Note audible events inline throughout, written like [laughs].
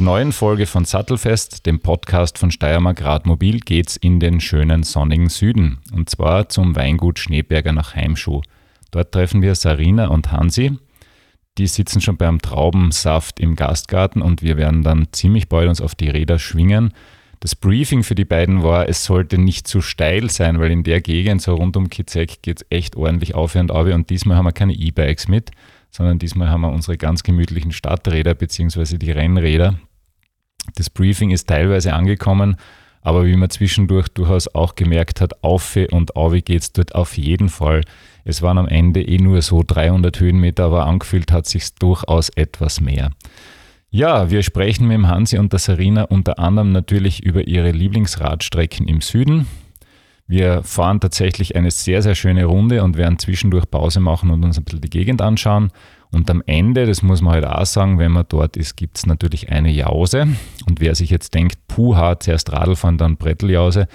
Der neuen Folge von Sattelfest, dem Podcast von Steiermark Radmobil, geht's in den schönen sonnigen Süden. Und zwar zum Weingut Schneeberger nach Heimschuh. Dort treffen wir Sarina und Hansi. Die sitzen schon beim Traubensaft im Gastgarten und wir werden dann ziemlich bald uns auf die Räder schwingen. Das Briefing für die beiden war, es sollte nicht zu steil sein, weil in der Gegend, so rund um Kizek, geht es echt ordentlich auf und ab. Und diesmal haben wir keine E-Bikes mit, sondern diesmal haben wir unsere ganz gemütlichen Stadträder bzw. die Rennräder. Das Briefing ist teilweise angekommen, aber wie man zwischendurch durchaus auch gemerkt hat, auf und auf geht es dort auf jeden Fall. Es waren am Ende eh nur so 300 Höhenmeter, aber angefühlt hat sich durchaus etwas mehr. Ja, wir sprechen mit dem Hansi und der Sarina unter anderem natürlich über ihre Lieblingsradstrecken im Süden, wir fahren tatsächlich eine sehr, sehr schöne Runde und werden zwischendurch Pause machen und uns ein bisschen die Gegend anschauen. Und am Ende, das muss man halt auch sagen, wenn man dort ist, gibt es natürlich eine Jause. Und wer sich jetzt denkt, puha, zuerst Radl fahren, dann Bretteljause.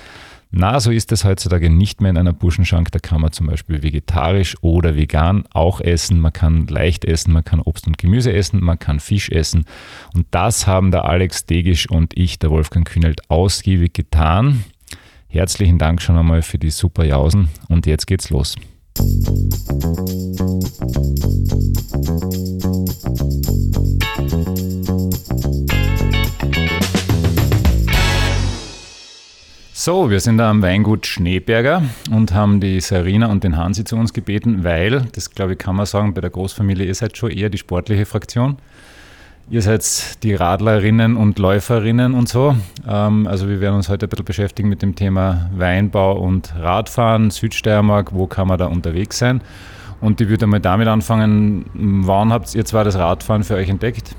Na, so ist es heutzutage nicht mehr in einer Buschenschank. Da kann man zum Beispiel vegetarisch oder vegan auch essen. Man kann leicht essen, man kann Obst und Gemüse essen, man kann Fisch essen. Und das haben der Alex Degisch und ich, der Wolfgang Kühnelt, ausgiebig getan. Herzlichen Dank schon einmal für die super Jausen und jetzt geht's los. So, wir sind da am Weingut Schneeberger und haben die Sarina und den Hansi zu uns gebeten, weil, das glaube ich kann man sagen, bei der Großfamilie ihr seid schon eher die sportliche Fraktion. Ihr seid die Radlerinnen und Läuferinnen und so. Ähm, also wir werden uns heute ein bisschen beschäftigen mit dem Thema Weinbau und Radfahren, Südsteiermark, wo kann man da unterwegs sein? Und ich würde mal damit anfangen, wann habt ihr zwar das Radfahren für euch entdeckt?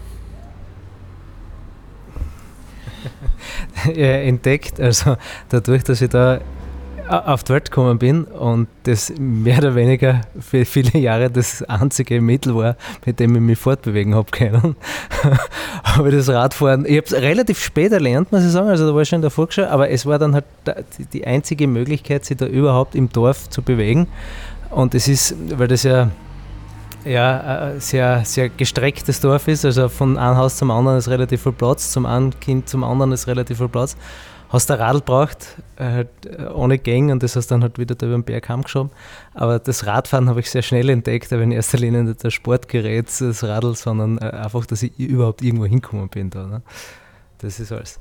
[laughs] Entdeckt, also dadurch, dass ich da auf die Welt gekommen bin und das mehr oder weniger für viele Jahre das einzige Mittel war, mit dem ich mich fortbewegen habe können. [laughs] aber das Radfahren, ich habe es relativ spät erlernt, muss ich sagen, also da war ich schon in der Volksschule, aber es war dann halt die einzige Möglichkeit, sich da überhaupt im Dorf zu bewegen. Und es ist, weil das ja ja, ein sehr, sehr gestrecktes Dorf ist, also von einem Haus zum anderen ist relativ viel Platz, zum einen Kind zum anderen ist relativ viel Platz hast ein Radl braucht, halt ohne Gang und das hast dann halt wieder da über den Berg heimgeschoben. Aber das Radfahren habe ich sehr schnell entdeckt, aber in erster Linie nicht das Sportgerät, das Radl, sondern äh, einfach, dass ich überhaupt irgendwo hinkommen bin da. Ne? Das ist alles.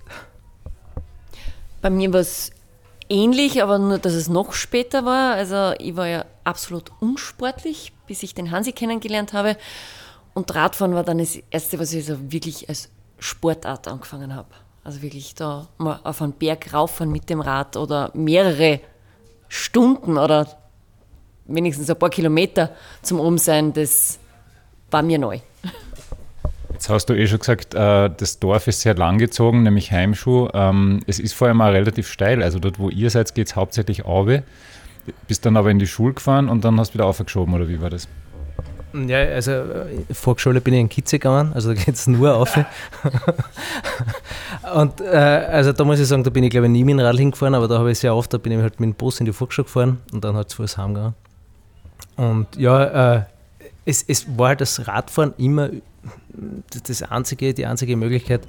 Bei mir war es ähnlich, aber nur, dass es noch später war. Also ich war ja absolut unsportlich, bis ich den Hansi kennengelernt habe. Und Radfahren war dann das Erste, was ich so wirklich als Sportart angefangen habe. Also wirklich da mal auf einen Berg rauffahren mit dem Rad oder mehrere Stunden oder wenigstens ein paar Kilometer zum Oben sein, das war mir neu. Jetzt hast du eh schon gesagt, äh, das Dorf ist sehr langgezogen, nämlich Heimschuh. Ähm, es ist vor allem auch relativ steil. Also dort, wo ihr seid, geht es hauptsächlich auf. Bist dann aber in die Schule gefahren und dann hast du wieder aufgeschoben, oder wie war das? Ja, also Volksschule bin ich in Kitze gegangen, also da geht es nur auf. [laughs] und äh, also da muss ich sagen, da bin ich glaube ich nie mit dem Rad hingefahren, aber da habe ich sehr oft, da bin ich halt mit dem Bus in die Volksschule gefahren und dann halt zu Fuß heimgegangen. Und ja, äh, es, es war halt das Radfahren immer das einzige, die einzige Möglichkeit,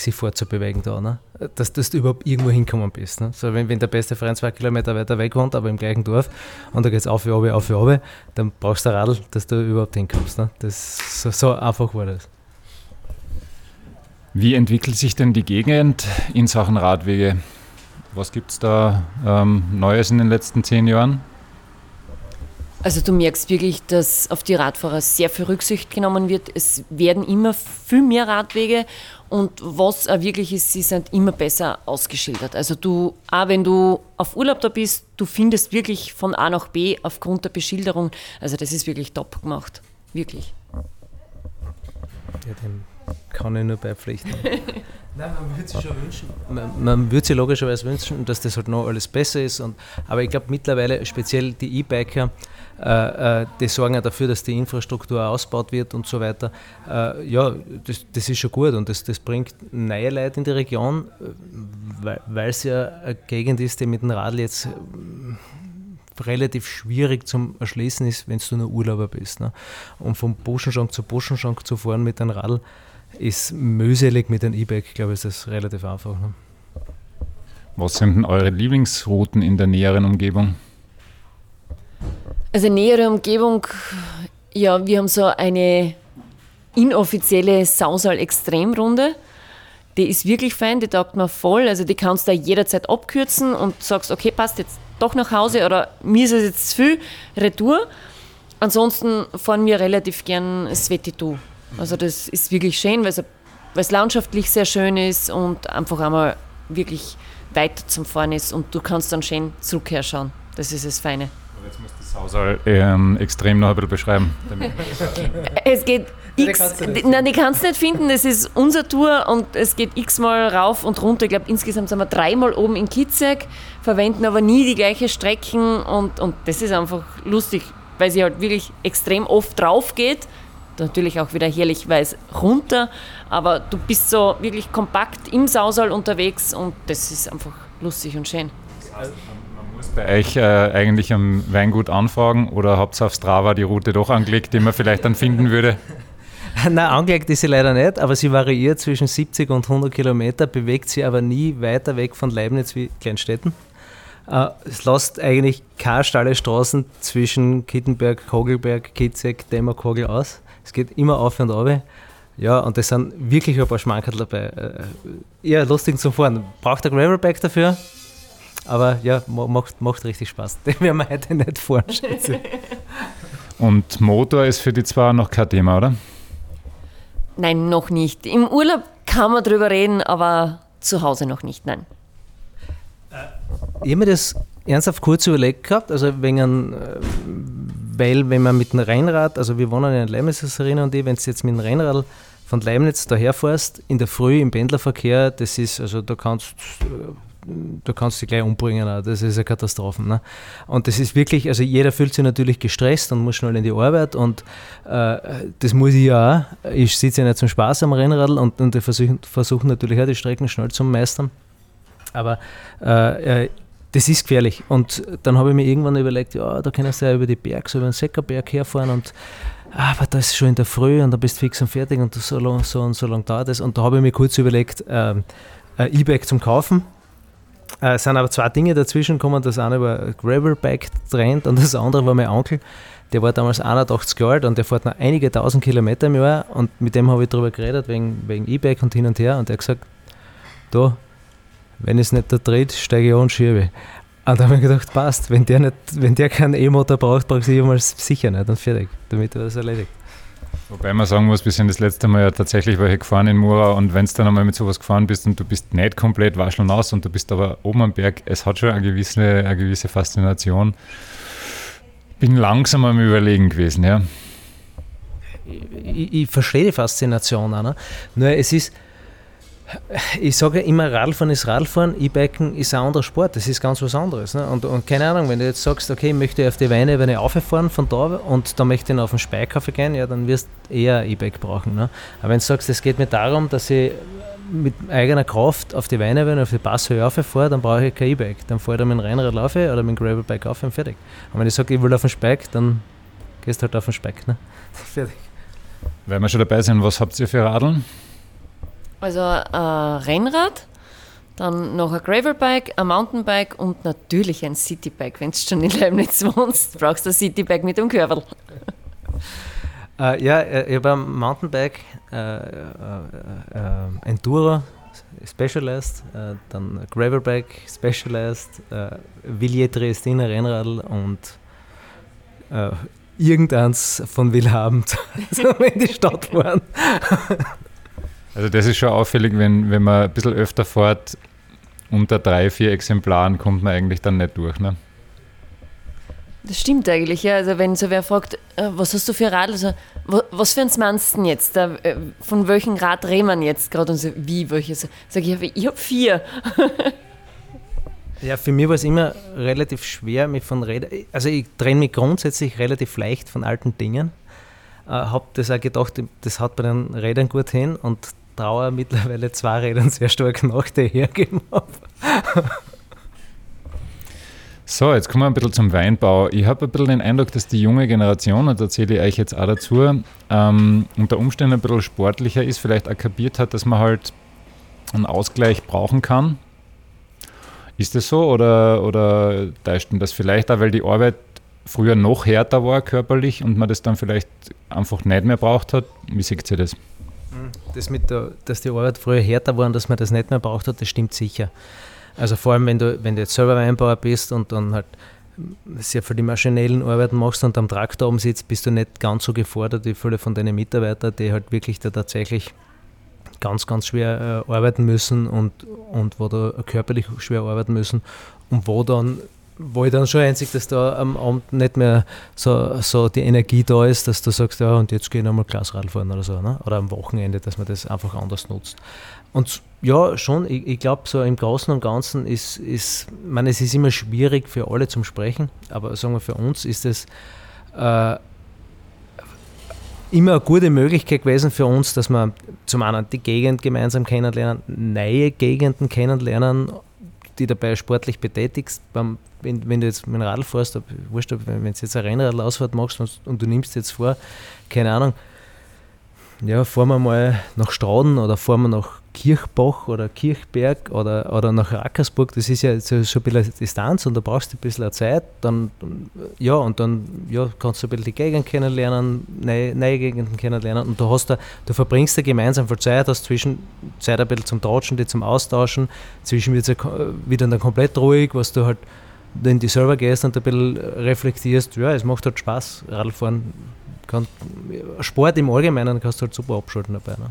sich fortzubewegen da, ne? dass, dass du überhaupt irgendwo hinkommen bist. Ne? So, wenn, wenn der beste Freund zwei Kilometer weiter weg wohnt, aber im gleichen Dorf und da geht es auf, wie auf, auf, auf, dann brauchst du ein Radl, dass du überhaupt hinkommst. Ne? Das, so, so einfach war das. Wie entwickelt sich denn die Gegend in Sachen Radwege? Was gibt es da ähm, Neues in den letzten zehn Jahren? Also du merkst wirklich, dass auf die Radfahrer sehr viel Rücksicht genommen wird. Es werden immer viel mehr Radwege und was auch wirklich ist, sie sind immer besser ausgeschildert. Also du, auch wenn du auf Urlaub da bist, du findest wirklich von A nach B aufgrund der Beschilderung. Also das ist wirklich top gemacht. Wirklich. Ja, dem kann ich nur beipflichten. [laughs] Nein, man würde sich schon wünschen. Man, man würde sich logischerweise wünschen, dass das halt noch alles besser ist. Und, aber ich glaube mittlerweile, speziell die E-Biker, die sorgen ja dafür, dass die Infrastruktur ausgebaut wird und so weiter. Äh, ja, das, das, ist schon gut und das, das bringt neue Leute in die Region, weil es ja eine Gegend ist, die mit dem Radl jetzt relativ schwierig zum Erschließen ist, wenn du nur Urlauber bist. Ne? Und vom Buschenschank zu Buschenschank zu fahren mit einem Radl, ist mühselig mit dem E-Bike, glaube ich, ist das relativ einfach. Ne? Was sind denn eure Lieblingsrouten in der näheren Umgebung? Also nähere Umgebung, ja, wir haben so eine inoffizielle Sausal-Extremrunde. Die ist wirklich fein, die taugt mir voll. Also die kannst du jederzeit abkürzen und sagst, okay, passt jetzt doch nach Hause oder mir ist es jetzt zu viel, Retour. Ansonsten fahren wir relativ gern Svetitu. Also das ist wirklich schön, weil es, landschaftlich sehr schön ist und einfach einmal wirklich weiter zum Fahren ist und du kannst dann schön zurückherschauen. Das ist das Feine. Jetzt musst du das Haus ähm, extrem noch ein bisschen beschreiben. [laughs] es geht x, nein, die kannst du nicht finden, das ist unsere Tour und es geht x-mal rauf und runter. Ich glaube, insgesamt sind wir dreimal oben in Kitzek, verwenden aber nie die gleichen Strecken und, und das ist einfach lustig, weil sie halt wirklich extrem oft drauf geht. Natürlich auch wieder herrlich weiß runter, aber du bist so wirklich kompakt im Sausal unterwegs und das ist einfach lustig und schön. man bei euch äh, eigentlich am Weingut anfragen oder habt ihr auf Strava die Route doch angelegt, die man vielleicht dann finden würde? [laughs] Nein, angelegt ist sie leider nicht, aber sie variiert zwischen 70 und 100 Kilometer, bewegt sie aber nie weiter weg von Leibniz wie Kleinstädten. Äh, es lässt eigentlich keine steile Straßen zwischen Kittenberg, Kogelberg, Kitzek, Dämmerkogel aus. Es geht immer auf und ab. Ja, und das sind wirklich ein paar Schmankerl dabei. Äh, eher lustig zum Fahren. Braucht ein Gravelbike dafür, aber ja, macht, macht richtig Spaß. [laughs] Den werden wir heute nicht schätze [laughs] Und Motor ist für die zwei noch kein Thema, oder? Nein, noch nicht. Im Urlaub kann man drüber reden, aber zu Hause noch nicht, nein. Ich habe mir das ernsthaft kurz überlegt gehabt, also wegen, äh, weil wenn man mit dem Rennrad, also wir wohnen in Leibniz und ich, wenn du jetzt mit dem Rennrad von Leibniz daher fährst, in der Früh im Pendlerverkehr, das ist, also da kannst du kannst dich gleich umbringen, das ist eine Katastrophe. Ne? Und das ist wirklich, also jeder fühlt sich natürlich gestresst und muss schnell in die Arbeit und äh, das muss ich ja auch. Ich sitze ja nicht zum Spaß am Rennrad und, und versuche versuch natürlich auch die Strecken schnell zu meistern. Aber äh, äh, das ist gefährlich. Und dann habe ich mir irgendwann überlegt, ja, da kannst du ja über die Berge, so über den Seckerberg herfahren und ah, aber da ist schon in der Früh und da bist du fix und fertig und so lang, so, und so lang dauert es. Und da habe ich mir kurz überlegt, ähm, ein E-Bike zum Kaufen äh, es sind aber zwei Dinge dazwischen gekommen. Das eine war Gravelbike-Trend und das andere war mein Onkel. Der war damals 81 Jahre alt und der fährt noch einige tausend Kilometer im Jahr. Und mit dem habe ich darüber geredet, wegen, wegen E-Bike und hin und her. Und er hat gesagt: Da, wenn es nicht da dreht, steige ich an und schiebe. Und da habe ich gedacht: Passt, wenn der, nicht, wenn der keinen E-Motor braucht, braucht ich jemals sicher nicht. Und fertig, damit er das erledigt. Wobei man sagen muss, wir sind das letzte Mal ja tatsächlich welche gefahren in Mura und wenn du dann einmal mit sowas gefahren bist und du bist nicht komplett wascheln aus und du bist aber oben am Berg, es hat schon eine gewisse, eine gewisse Faszination. Bin langsam am Überlegen gewesen, ja. Ich, ich verstehe die Faszination auch. Ne? Nur es ist, ich sage immer, Radfahren ist Radfahren, E-Biken ist ein anderer Sport, das ist ganz was anderes. Ne? Und, und, keine Ahnung, wenn du jetzt sagst, okay, ich möchte auf die Weinebene auffahren von da und dann möchte ich auf den Speikaffee gehen, ja, dann wirst du eher E-Bike brauchen. Ne? Aber wenn du sagst, es geht mir darum, dass ich mit eigener Kraft auf die Weinebene, auf die Passhöhe auffahre, dann brauche ich kein E-Bike. Dann fahre ich da mit dem Rennrad laufe oder mit dem Gravelbike auf und fertig. Und wenn ich sage, ich will auf den Speik, dann gehst du halt auf den Speik. Ne? fertig. Wenn wir schon dabei sind, was habt ihr für Radeln? Also ein Rennrad, dann noch ein Gravelbike, ein Mountainbike und natürlich ein Citybike. Wenn du schon in Leibniz wohnst, brauchst du ein Citybike mit dem Körbel. [laughs] Äh, ja, äh, ich habe ein Mountainbike, äh, äh, äh Enduro Specialized, äh, dann Gravelbike Specialized, äh, Villiers Triestiner Rennradl und irgendeins von Willhabend, [laughs] so in die Stadt fahren. [laughs] Also das ist schon auffällig, wenn, wenn man ein bisschen öfter fährt, unter drei, vier Exemplaren kommt man eigentlich dann nicht durch. Ne? Das stimmt eigentlich, ja. Also wenn so wer fragt, äh, was hast du für Radl, also, was für ein meinst du jetzt? Äh, von welchem Rad reden wir jetzt gerade? Und so, wie, welches? Sag ich, ich habe vier. Ja, für mich war es immer relativ schwer, mich von Rädern. Also ich trenne mich grundsätzlich relativ leicht von alten Dingen. Äh, habe das auch gedacht, das hat bei den Rädern gut hin und Trauer mittlerweile zwei Rädern sehr stark nach, hergegeben habe. So, jetzt kommen wir ein bisschen zum Weinbau. Ich habe ein bisschen den Eindruck, dass die junge Generation, und da zähle ich euch jetzt auch dazu, ähm, unter Umständen ein bisschen sportlicher ist, vielleicht auch hat, dass man halt einen Ausgleich brauchen kann. Ist das so oder, oder täuscht das vielleicht auch, weil die Arbeit früher noch härter war körperlich und man das dann vielleicht einfach nicht mehr braucht hat? Wie sieht ihr das? Das mit der, dass die Arbeit früher härter war und dass man das nicht mehr braucht hat, das stimmt sicher. Also vor allem, wenn du, wenn du jetzt selber Weinbauer bist und dann halt sehr für die maschinellen Arbeiten machst und am Traktor oben sitzt, bist du nicht ganz so gefordert wie viele von deinen Mitarbeitern, die halt wirklich da tatsächlich ganz, ganz schwer äh, arbeiten müssen und, und wo da körperlich schwer arbeiten müssen und wo dann wo ich dann schon einzig, dass da am Abend nicht mehr so, so die Energie da ist, dass du sagst, ja, und jetzt gehe ich nochmal Glasrad fahren oder so, ne? oder am Wochenende, dass man das einfach anders nutzt. Und ja, schon, ich, ich glaube, so im Großen und Ganzen ist, ist, ich meine, es ist immer schwierig für alle zum Sprechen, aber sagen wir, für uns ist es äh, immer eine gute Möglichkeit gewesen für uns, dass wir zum einen die Gegend gemeinsam kennenlernen, neue Gegenden kennenlernen, die dabei sportlich betätigst. Beim, wenn, wenn, du jetzt mit dem Radl fährst, wurscht, wenn du jetzt eine Rennradlausfahrt machst und, und, du nimmst jetzt vor, keine Ahnung, ja, fahren wir mal nach Straden oder fahren wir nach Kirchbach oder Kirchberg oder, oder nach Rackersburg, das ist ja so, ein bisschen Distanz und da brauchst du ein bisschen Zeit, dann, ja, und dann ja, kannst du ein bisschen die Gegend kennenlernen, neue, neue Gegenden kennenlernen und du hast da, du verbringst da gemeinsam viel Zeit, hast zwischen Zeit ein bisschen zum Tauschen, die zum Austauschen, zwischen wird es wieder dann komplett ruhig, was du halt in die Server gehst und ein bisschen reflektierst, ja, es macht halt Spaß, Radfahren, Sport im Allgemeinen kannst du halt super abschalten dabei. Ne?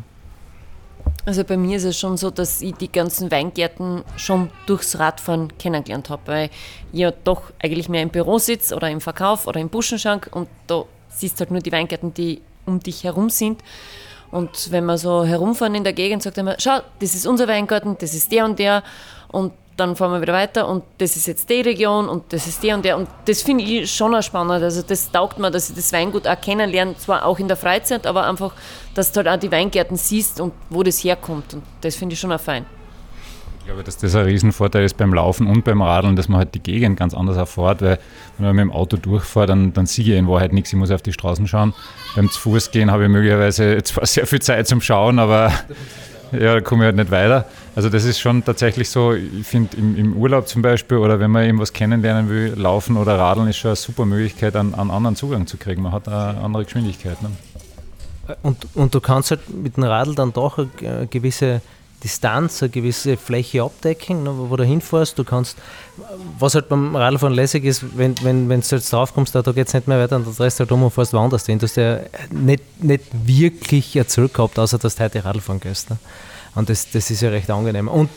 Also bei mir ist es schon so, dass ich die ganzen Weingärten schon durchs Radfahren kennengelernt habe, weil ich ja doch eigentlich mehr im Büro sitze oder im Verkauf oder im Buschenschank und da siehst du halt nur die Weingärten, die um dich herum sind. Und wenn wir so herumfahren in der Gegend, sagt immer, schau, das ist unser Weingarten, das ist der und der und dann fahren wir wieder weiter und das ist jetzt die Region und das ist der und der. Und das finde ich schon auch spannend. Also das taugt mir, dass ich das Weingut auch kennenlerne, zwar auch in der Freizeit, aber einfach, dass du halt auch die Weingärten siehst und wo das herkommt. Und das finde ich schon auch fein. Ich glaube, dass das ein Riesenvorteil ist beim Laufen und beim Radeln, dass man halt die Gegend ganz anders erfährt, weil wenn man mit dem Auto durchfährt, dann, dann sehe ich in Wahrheit nichts, ich muss auf die Straßen schauen. Beim zu Fuß gehen habe ich möglicherweise zwar sehr viel Zeit zum Schauen, aber ja, da komme ich halt nicht weiter. Also das ist schon tatsächlich so, ich finde im, im, Urlaub zum Beispiel oder wenn man irgendwas kennenlernen will, Laufen oder Radeln ist schon eine super Möglichkeit, einen, einen anderen Zugang zu kriegen. Man hat eine andere Geschwindigkeit. Ne? Und, und du kannst halt mit dem Radl dann doch eine gewisse Distanz, eine gewisse Fläche abdecken, ne, wo du hinfährst. Du kannst, was halt beim Radlfahren lässig ist, wenn, wenn, wenn du jetzt drauf kommst, da, da geht es nicht mehr weiter und dann drehst du halt um und fährst woanders hin. Du hast ja nicht, nicht wirklich ein gehabt, außer dass du heute Radlfahren gehst. Ne? Und das, das ist ja recht angenehm. Und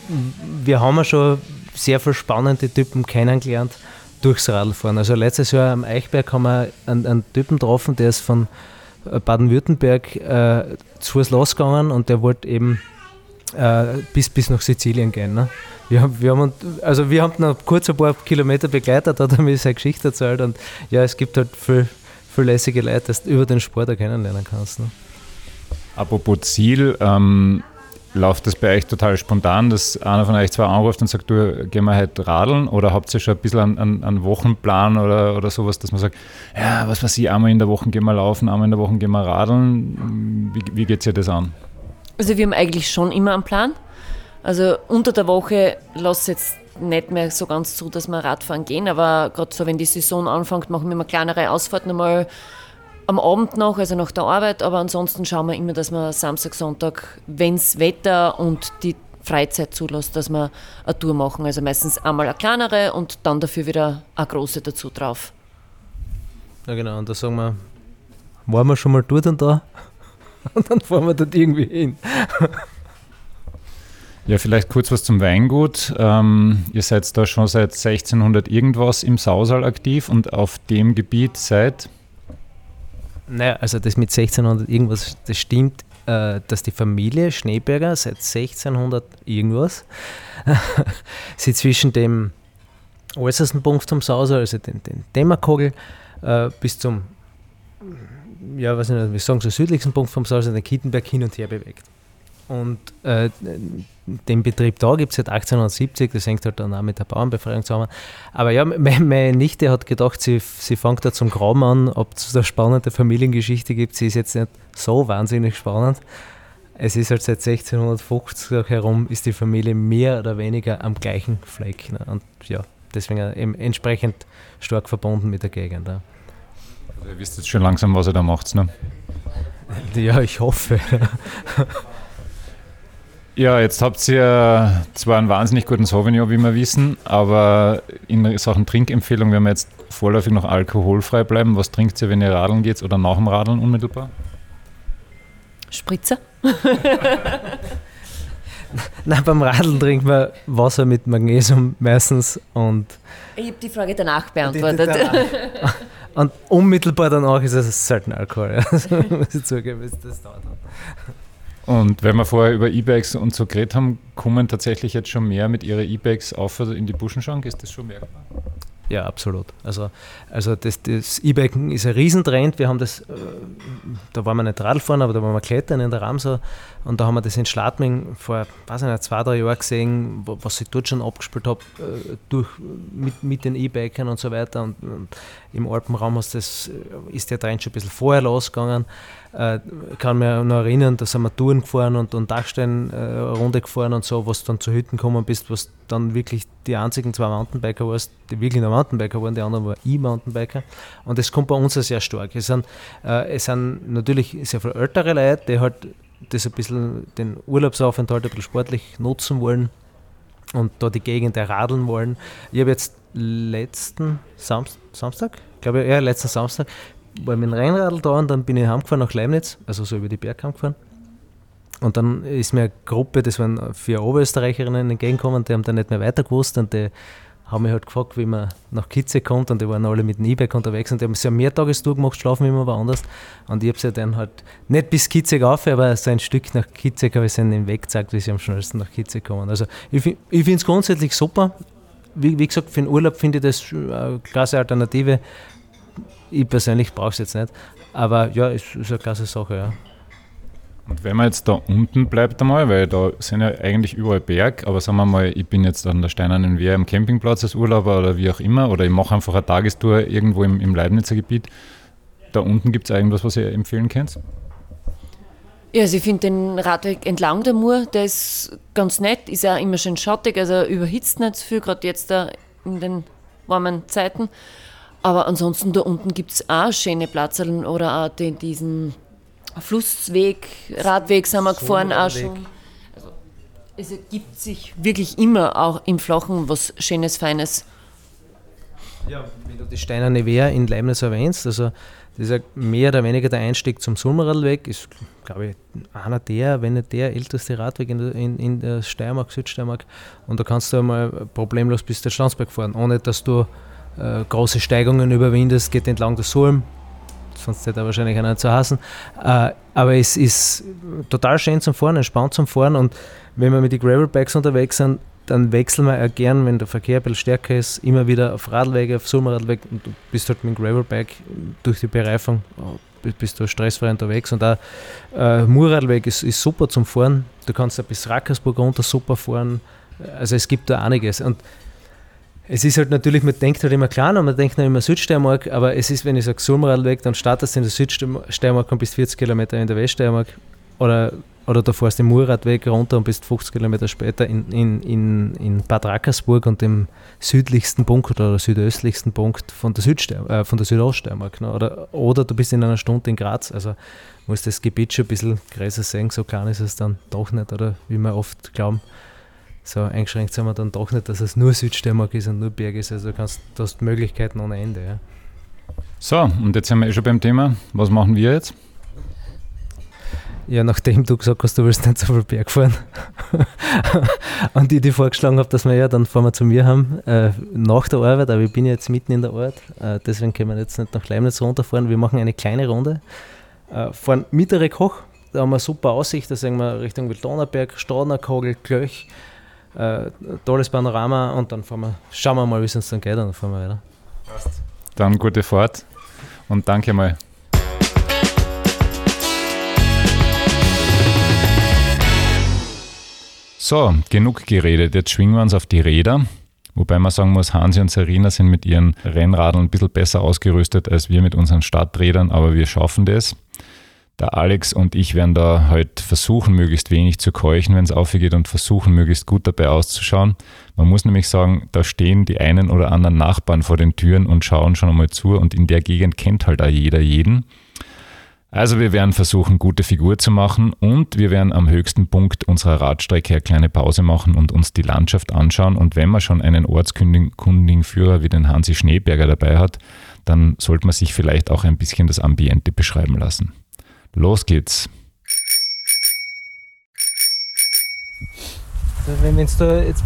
wir haben ja schon sehr viele spannende Typen kennengelernt durchs Radlfahren. Also letztes Jahr am Eichberg haben wir einen, einen Typen getroffen, der ist von Baden-Württemberg äh, zu Fuß losgegangen und der wollte eben äh, bis, bis nach Sizilien gehen. Ne? Wir haben, wir haben, also wir haben noch kurz ein paar Kilometer begleitet, hat er mir seine Geschichte erzählt und ja, es gibt halt viel, viel lässige Leute, dass du über den Sport auch kennenlernen kannst. Ne? Apropos Ziel, ähm, läuft das bei euch total spontan, dass einer von euch zwei anruft und sagt, du, gehen wir heute radeln oder habt ihr schon ein bisschen einen, einen, Wochenplan oder, oder sowas, dass man sagt, ja, was weiß ich, einmal in der Woche gehen wir laufen, einmal in der Woche gehen wir radeln. Wie, wie geht es dir das an? Also wir haben eigentlich schon immer einen Plan. Also unter der Woche lässt jetzt nicht mehr so ganz zu, dass wir Radfahren gehen, aber gerade so, wenn die Saison anfängt, machen wir immer kleinere Ausfahrten einmal am Abend noch, also nach der Arbeit, aber ansonsten schauen wir immer, dass wir Samstag, Sonntag, wenn das Wetter und die Freizeit zulässt, dass wir eine Tour machen. Also meistens einmal eine kleinere und dann dafür wieder eine große dazu drauf. Ja genau, und da sagen wir, waren wir schon mal dort und da? [laughs] Und dann fahren wir dort irgendwie hin. Ja, vielleicht kurz was zum Weingut. Ähm, ihr seid da schon seit 1600 irgendwas im Sausal aktiv und auf dem Gebiet seit? Naja, also das mit 1600 irgendwas, das stimmt, äh, dass die Familie Schneeberger seit 1600 irgendwas [laughs] sie zwischen dem äußersten Punkt vom Sausal, also den, den Dämmerkogel, äh, bis zum ja, weiß nicht, wir sagen so südlichsten Punkt vom Salzner, den Kittenberg hin und her bewegt. Und äh, den Betrieb da gibt es seit 1870, das hängt halt dann auch mit der Bauernbefreiung zusammen. Aber ja, meine, Nichte hat gedacht, sie, sie fängt da zum Graben an, ob es eine spannende Familiengeschichte gibt. Sie ist jetzt nicht so wahnsinnig spannend. Es ist halt seit 1650 herum, ist die Familie mehr oder weniger am gleichen Fleck. Ne? Und ja, deswegen entsprechend stark verbunden mit der Gegend. Ja. Also ihr wisst jetzt schon langsam, was ihr da macht, ne? Ja, ich hoffe. [laughs] Ja, jetzt habt ihr zwar einen wahnsinnig guten Sauvignon, wie wir wissen, aber in Sachen Trinkempfehlung werden wir jetzt vorläufig noch alkoholfrei bleiben. Was trinkt ihr, wenn ihr radeln geht oder nach dem Radeln unmittelbar? Spritzer. [laughs] Nein, beim Radeln trinkt man Wasser mit Magnesium meistens und. Ich habe die Frage danach beantwortet. [laughs] und unmittelbar danach ist es selten Alkohol. Also [laughs] muss ich zugeben, das dauert. Und wenn wir vorher über E-Bikes und so geredet haben, kommen tatsächlich jetzt schon mehr mit ihren E-Bikes auf in die Buschenschank? Ist das schon merkbar? Ja, absolut. Also, also das, das E-Biken ist ein Riesentrend. Wir haben das, äh, da waren wir nicht Radfahren, aber da waren wir klettern in der Ramsau und da haben wir das in Schladming vor, weiß ich nicht, zwei, drei Jahren gesehen, was ich dort schon abgespielt habe, äh, durch, mit, mit den E-Bikern und so weiter. Und, und im Alpenraum das, ist der Trend schon ein bisschen vorher losgegangen äh, kann mich noch erinnern, da sind wir Touren gefahren und, und Dachstein-Runde äh, gefahren und so, was dann zu Hütten gekommen bist, was dann wirklich die einzigen zwei Mountainbiker warst, die wirklich noch Mountainbiker waren, die anderen waren E-Mountainbiker. Und das kommt bei uns auch sehr stark. Es sind, äh, es sind natürlich sehr viele ältere Leute, die halt das ein bisschen, den Urlaubsaufenthalt ein bisschen sportlich nutzen wollen und da die Gegend erradeln wollen. Ich habe jetzt letzten Samstag, Samstag, glaube ich, ja, letzten Samstag war mit dem Rennradl da und dann bin ich heimgefahren nach Leibniz, also so über die Berge heimgefahren. Und dann ist mir eine Gruppe, das waren vier Oberösterreicherinnen entgegengekommen, die haben dann nicht mehr weiter gewusst und die haben mich halt gefragt, wie man nach Kitze kommt und die waren alle mit dem E-Bike unterwegs und die haben so eine Mehrtagestour gemacht, schlafen immer woanders und ich habe sie dann halt nicht bis Kitze auf, aber so ein Stück nach Kitze habe ich ihnen weggezeigt, wie sie am schnellsten nach Kitze kommen. Also ich, ich finde es grundsätzlich super. Wie, wie, gesagt, für den Urlaub finde ich das eine klasse Alternative. Ich persönlich brauche es jetzt nicht. Aber ja, es ist eine klasse Sache, ja. Und wenn man jetzt da unten bleibt einmal, weil da sind ja eigentlich überall Berg, aber sagen wir mal, ich bin jetzt an der Steinernen Wehr am Campingplatz als Urlauber oder wie auch immer, oder ich mache einfach eine Tagestour irgendwo im, im Leibnizer Gebiet. Da unten gibt es irgendwas, was ihr empfehlen könnt? Ja, also ich finde den Radweg entlang der Mur, der ist ganz nett, ist ja immer schön schattig, also überhitzt nicht so viel, gerade jetzt da in den warmen Zeiten. Aber ansonsten da unten gibt es auch schöne Platzerlen oder auch den, diesen Flussweg, Radweg sind wir gefahren auch schon. Also, es ergibt sich wirklich immer auch im Flachen was Schönes, Feines. Ja, wenn du die Steinerne Wehr in Leibniz erwähnst, also das ist ja mehr oder weniger der Einstieg zum Sulmerradweg, ist, glaube ich, einer der, wenn nicht der älteste Radweg in der, in, in der Steiermark, Südsteiermark. Und da kannst du einmal problemlos bis der Schlanzberg fahren, ohne dass du äh, große Steigungen überwindest, geht entlang der Sulm, sonst hätte er wahrscheinlich einer zu hassen. Äh, aber es ist total schön zum Fahren, entspannt zum Fahren und wenn wir mit den Gravelbikes unterwegs sind, dann wechseln wir auch gern, wenn der Verkehr ein bisschen stärker ist, immer wieder auf Radwege, auf Sulmradweg und du bist halt mit dem Gravelbike durch die Bereifung äh, bist du stressfrei unterwegs und auch äh, Murradweg ist, ist super zum Fahren. Du kannst ja bis Rackersburg runter super fahren. Also es gibt da einiges und es ist halt natürlich, man denkt halt immer und man denkt noch immer Südsteiermark, aber es ist, wenn ich sage Sulmradweg, dann startest du in der Südsteiermark und bist 40 Kilometer in der Weststeiermark oder, oder du fährst den Murradweg runter und bist 50 Kilometer später in, in, in, in Bad Rackersburg und dem südlichsten Punkt oder südöstlichsten Punkt von der, Südsteir, äh, von der Südoststeiermark. Ne? Oder, oder du bist in einer Stunde in Graz, also musst das Gebiet schon ein bisschen größer sehen, so klein ist es dann doch nicht, oder wie wir oft glauben so eingeschränkt sind wir dann doch nicht, dass es nur Südsteiermark ist und nur Berg ist. Also du, kannst, du hast Möglichkeiten ohne Ende. Ja. So, und jetzt sind wir eh schon beim Thema. Was machen wir jetzt? Ja, nachdem du gesagt hast, du willst nicht so viel Berg fahren [laughs] und ich dir vorgeschlagen habe, dass wir ja, dann fahren wir zu mir haben, äh, nach der Arbeit, aber ich bin ja jetzt mitten in der Ort, äh, deswegen können wir jetzt nicht nach Leimnitz runterfahren. Wir machen eine kleine Runde, äh, fahren Mittere Koch, da haben wir super Aussicht, da sehen wir Richtung Wildonerberg, Stadnerkogel, Klöch, äh, tolles Panorama und dann fahren wir, schauen wir mal, wie es uns dann geht und dann fahren wir weiter. Passt. Dann gute Fahrt und danke mal. So, genug geredet. Jetzt schwingen wir uns auf die Räder. Wobei man sagen muss, Hansi und Serena sind mit ihren Rennradeln ein bisschen besser ausgerüstet als wir mit unseren Stadträdern, aber wir schaffen das. Der Alex und ich werden da heute versuchen, möglichst wenig zu keuchen, wenn es aufgeht und versuchen, möglichst gut dabei auszuschauen. Man muss nämlich sagen, da stehen die einen oder anderen Nachbarn vor den Türen und schauen schon einmal zu und in der Gegend kennt halt auch jeder jeden. Also wir werden versuchen, gute Figur zu machen und wir werden am höchsten Punkt unserer Radstrecke eine kleine Pause machen und uns die Landschaft anschauen. Und wenn man schon einen ortskundigen Führer wie den Hansi Schneeberger dabei hat, dann sollte man sich vielleicht auch ein bisschen das Ambiente beschreiben lassen. Los geht's! Wenn, wenn du jetzt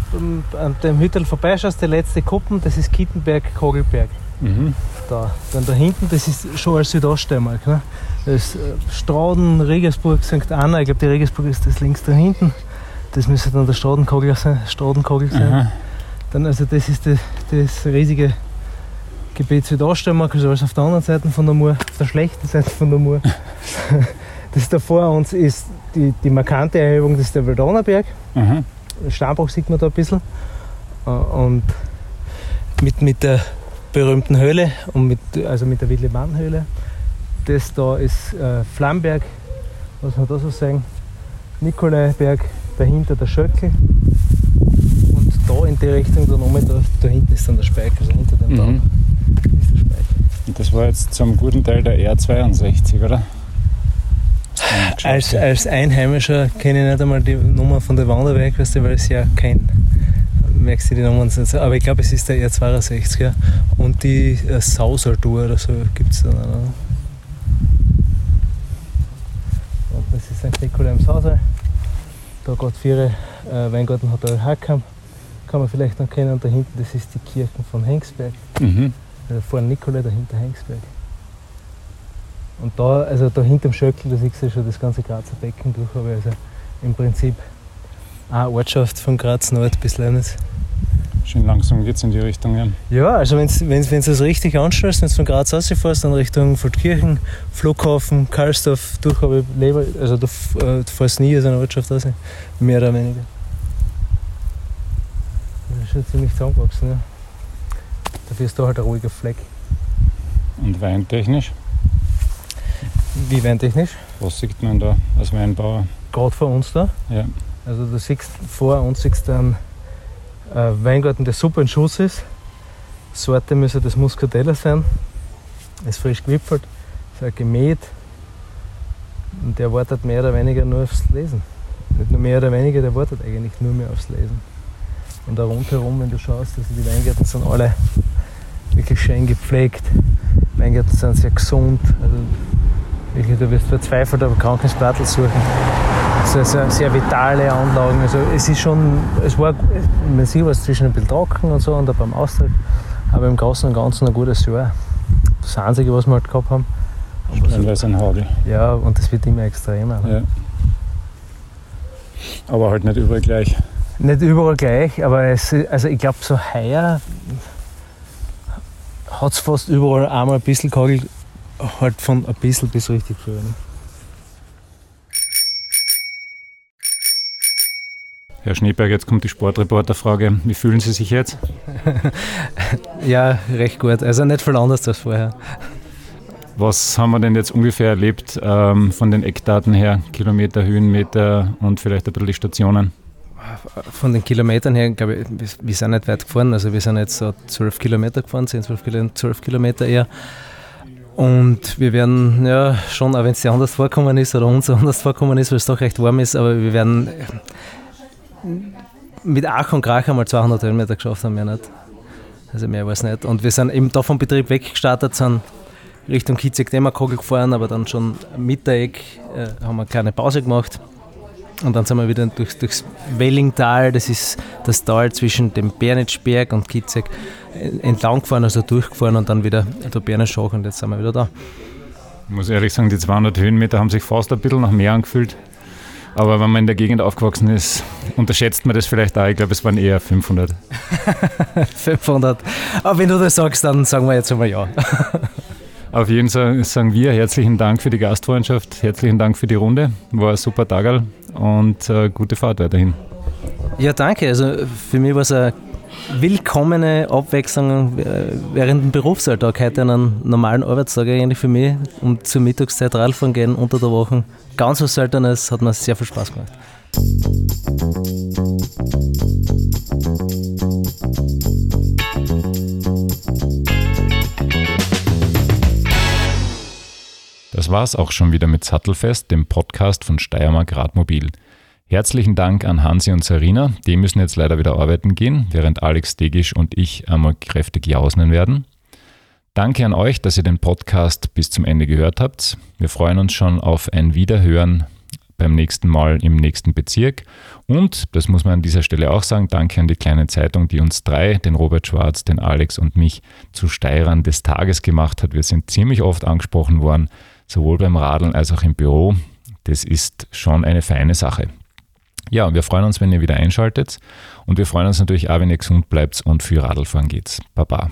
an dem Hüttel vorbeischaust, der letzte Kuppen, das ist Kittenberg-Kogelberg. Mhm. Da. Dann da hinten, das ist schon als Südoststeiermark. Ne? Das ist äh, Strauden, Regensburg, St. Anna. Ich glaube, die Regensburg ist das links da hinten. Das müsste dann der Stradenkogel sein. Stradenkogel sein. Dann, also das ist das, das riesige Gebiet Südoststeiermark, also alles auf der anderen Seite von der Mur, auf der schlechten Seite von der Mur. [laughs] das da vor uns ist die, die markante Erhebung, das ist der Waldonerberg. Mhm. Steinbruch sieht man da ein bisschen. Äh, und mit, mit der berühmten Höhle und mit, also mit der Willemann-Höhle. Das da ist äh, Flamberg, was man da so sagen. Nikolaiberg, dahinter der Schöckel. Und da in die Richtung, dann da, da hinten ist dann der Speik, also hinter dem mhm. Speik. Und das war jetzt zum guten Teil der R62, oder? Als, als Einheimischer kenne ich nicht einmal die Nummer von der Wanderweg, weißt du, weil ich sie ja kenne merkst du die Nummern. Aber ich glaube, es ist der R62er. Und die äh, Sausertour oder so gibt es dann auch. Und das ist St. Nikolai im Sausal. Da geht vier äh, Weingarten Hotel Hackam. Kann man vielleicht noch kennen. Und da hinten, das ist die Kirche von Hengsberg. Mhm. Also vorne Nikolai, dahinter Hengsberg. Und da, also da hinterm Schöckel, da siehst du schon das ganze Grazer Becken durch. Aber also im Prinzip eine Ortschaft von Graz Nord bis Leinitz. Schön langsam geht es in die Richtung, ja. Ja, also wenn du das richtig anschaust, wenn du von Graz ausfährst, dann Richtung Feldkirchen, Flughafen, Karlsdorf, durch habe ich Leber, also du, äh, du fährst nie aus einer Ortschaft aus, mehr oder weniger. Das ist schon ziemlich zusammengewachsen, ja. Dafür ist da halt ein ruhiger Fleck. Und weintechnisch? Wie weintechnisch? Was sieht man da als Weinbauer? Gerade vor uns da? Ja. Also du siehst vor uns siehst einen äh, Weingarten, der super in Schuss ist. Sorte müsste das Muscatella sein. Ist frisch gewipfelt, ist auch gemäht. Und der wartet mehr oder weniger nur aufs Lesen. Nicht nur mehr oder weniger, der wartet eigentlich nur mehr aufs Lesen. Und auch rundherum, wenn du schaust, also die Weingärten sind alle wirklich schön gepflegt. Weingärten sind sehr gesund. Also wirklich, du wirst verzweifelt auf Krankensplattel suchen. Also sehr, sehr vitale Anlagen. Also es ist schon, es war, man sieht was zwischen ein bisschen trocken und so und beim Austritt, aber im Großen und Ganzen ein gutes Jahr. Das Einzige, was wir halt gehabt haben. Aber so, ein Hagel. Ja, und das wird immer extremer. Ne? Ja. Aber halt nicht überall gleich. Nicht überall gleich, aber es, also ich glaube, so heuer hat es fast überall einmal ein bisschen gehagelt, halt von ein bisschen bis richtig früh. Ne? Herr Schneeberg, jetzt kommt die Sportreporterfrage. Wie fühlen Sie sich jetzt? [laughs] ja, recht gut. Also nicht viel anders als vorher. Was haben wir denn jetzt ungefähr erlebt ähm, von den Eckdaten her? Kilometer, Höhenmeter und vielleicht ein bisschen die Stationen? Von den Kilometern her, glaube ich, wir sind nicht weit gefahren. Also wir sind jetzt so 12 Kilometer gefahren, 10, 12 Kilometer, 12 Kilometer eher. Und wir werden ja schon, auch wenn es dir anders vorkommen ist oder uns anders vorkommen ist, weil es doch recht warm ist, aber wir werden mit Ach und Krach einmal 200 Höhenmeter geschafft haben wir nicht. Also mehr es nicht. Und wir sind eben da vom Betrieb weggestartet, sind Richtung Kitzig-Demmerkogel gefahren, aber dann schon Mittag äh, haben wir eine kleine Pause gemacht. Und dann sind wir wieder durch, durchs Wellingtal, das ist das Tal zwischen dem Bernitzberg und Kitzig, entlang gefahren, also durchgefahren und dann wieder der Bernischach und jetzt sind wir wieder da. Ich muss ehrlich sagen, die 200 Höhenmeter haben sich fast ein bisschen nach mehr angefühlt. Aber wenn man in der Gegend aufgewachsen ist, unterschätzt man das vielleicht auch. Ich glaube, es waren eher 500. 500. [laughs] Aber wenn du das sagst, dann sagen wir jetzt einmal ja. [laughs] Auf jeden Fall sagen wir herzlichen Dank für die Gastfreundschaft, herzlichen Dank für die Runde. War ein super Tag und äh, gute Fahrt weiterhin. Ja, danke. Also für mich war es eine willkommene Abwechslung äh, während dem Berufsalltag. Heute einen normalen Arbeitstag eigentlich für mich und zur Mittagszeit Radfahren gehen unter der Woche. Ganz was Seltenes, hat mir sehr viel Spaß gemacht. War's auch schon wieder mit Sattelfest, dem Podcast von Steiermark Radmobil. Herzlichen Dank an Hansi und Sarina. Die müssen jetzt leider wieder arbeiten gehen, während Alex Degisch und ich einmal kräftig jausnen werden. Danke an euch, dass ihr den Podcast bis zum Ende gehört habt. Wir freuen uns schon auf ein Wiederhören beim nächsten Mal im nächsten Bezirk. Und, das muss man an dieser Stelle auch sagen, danke an die kleine Zeitung, die uns drei, den Robert Schwarz, den Alex und mich, zu Steirern des Tages gemacht hat. Wir sind ziemlich oft angesprochen worden, sowohl beim Radeln als auch im Büro. Das ist schon eine feine Sache. Ja, wir freuen uns, wenn ihr wieder einschaltet und wir freuen uns natürlich auch, wenn ihr gesund bleibt und für Radlfahren geht. Baba.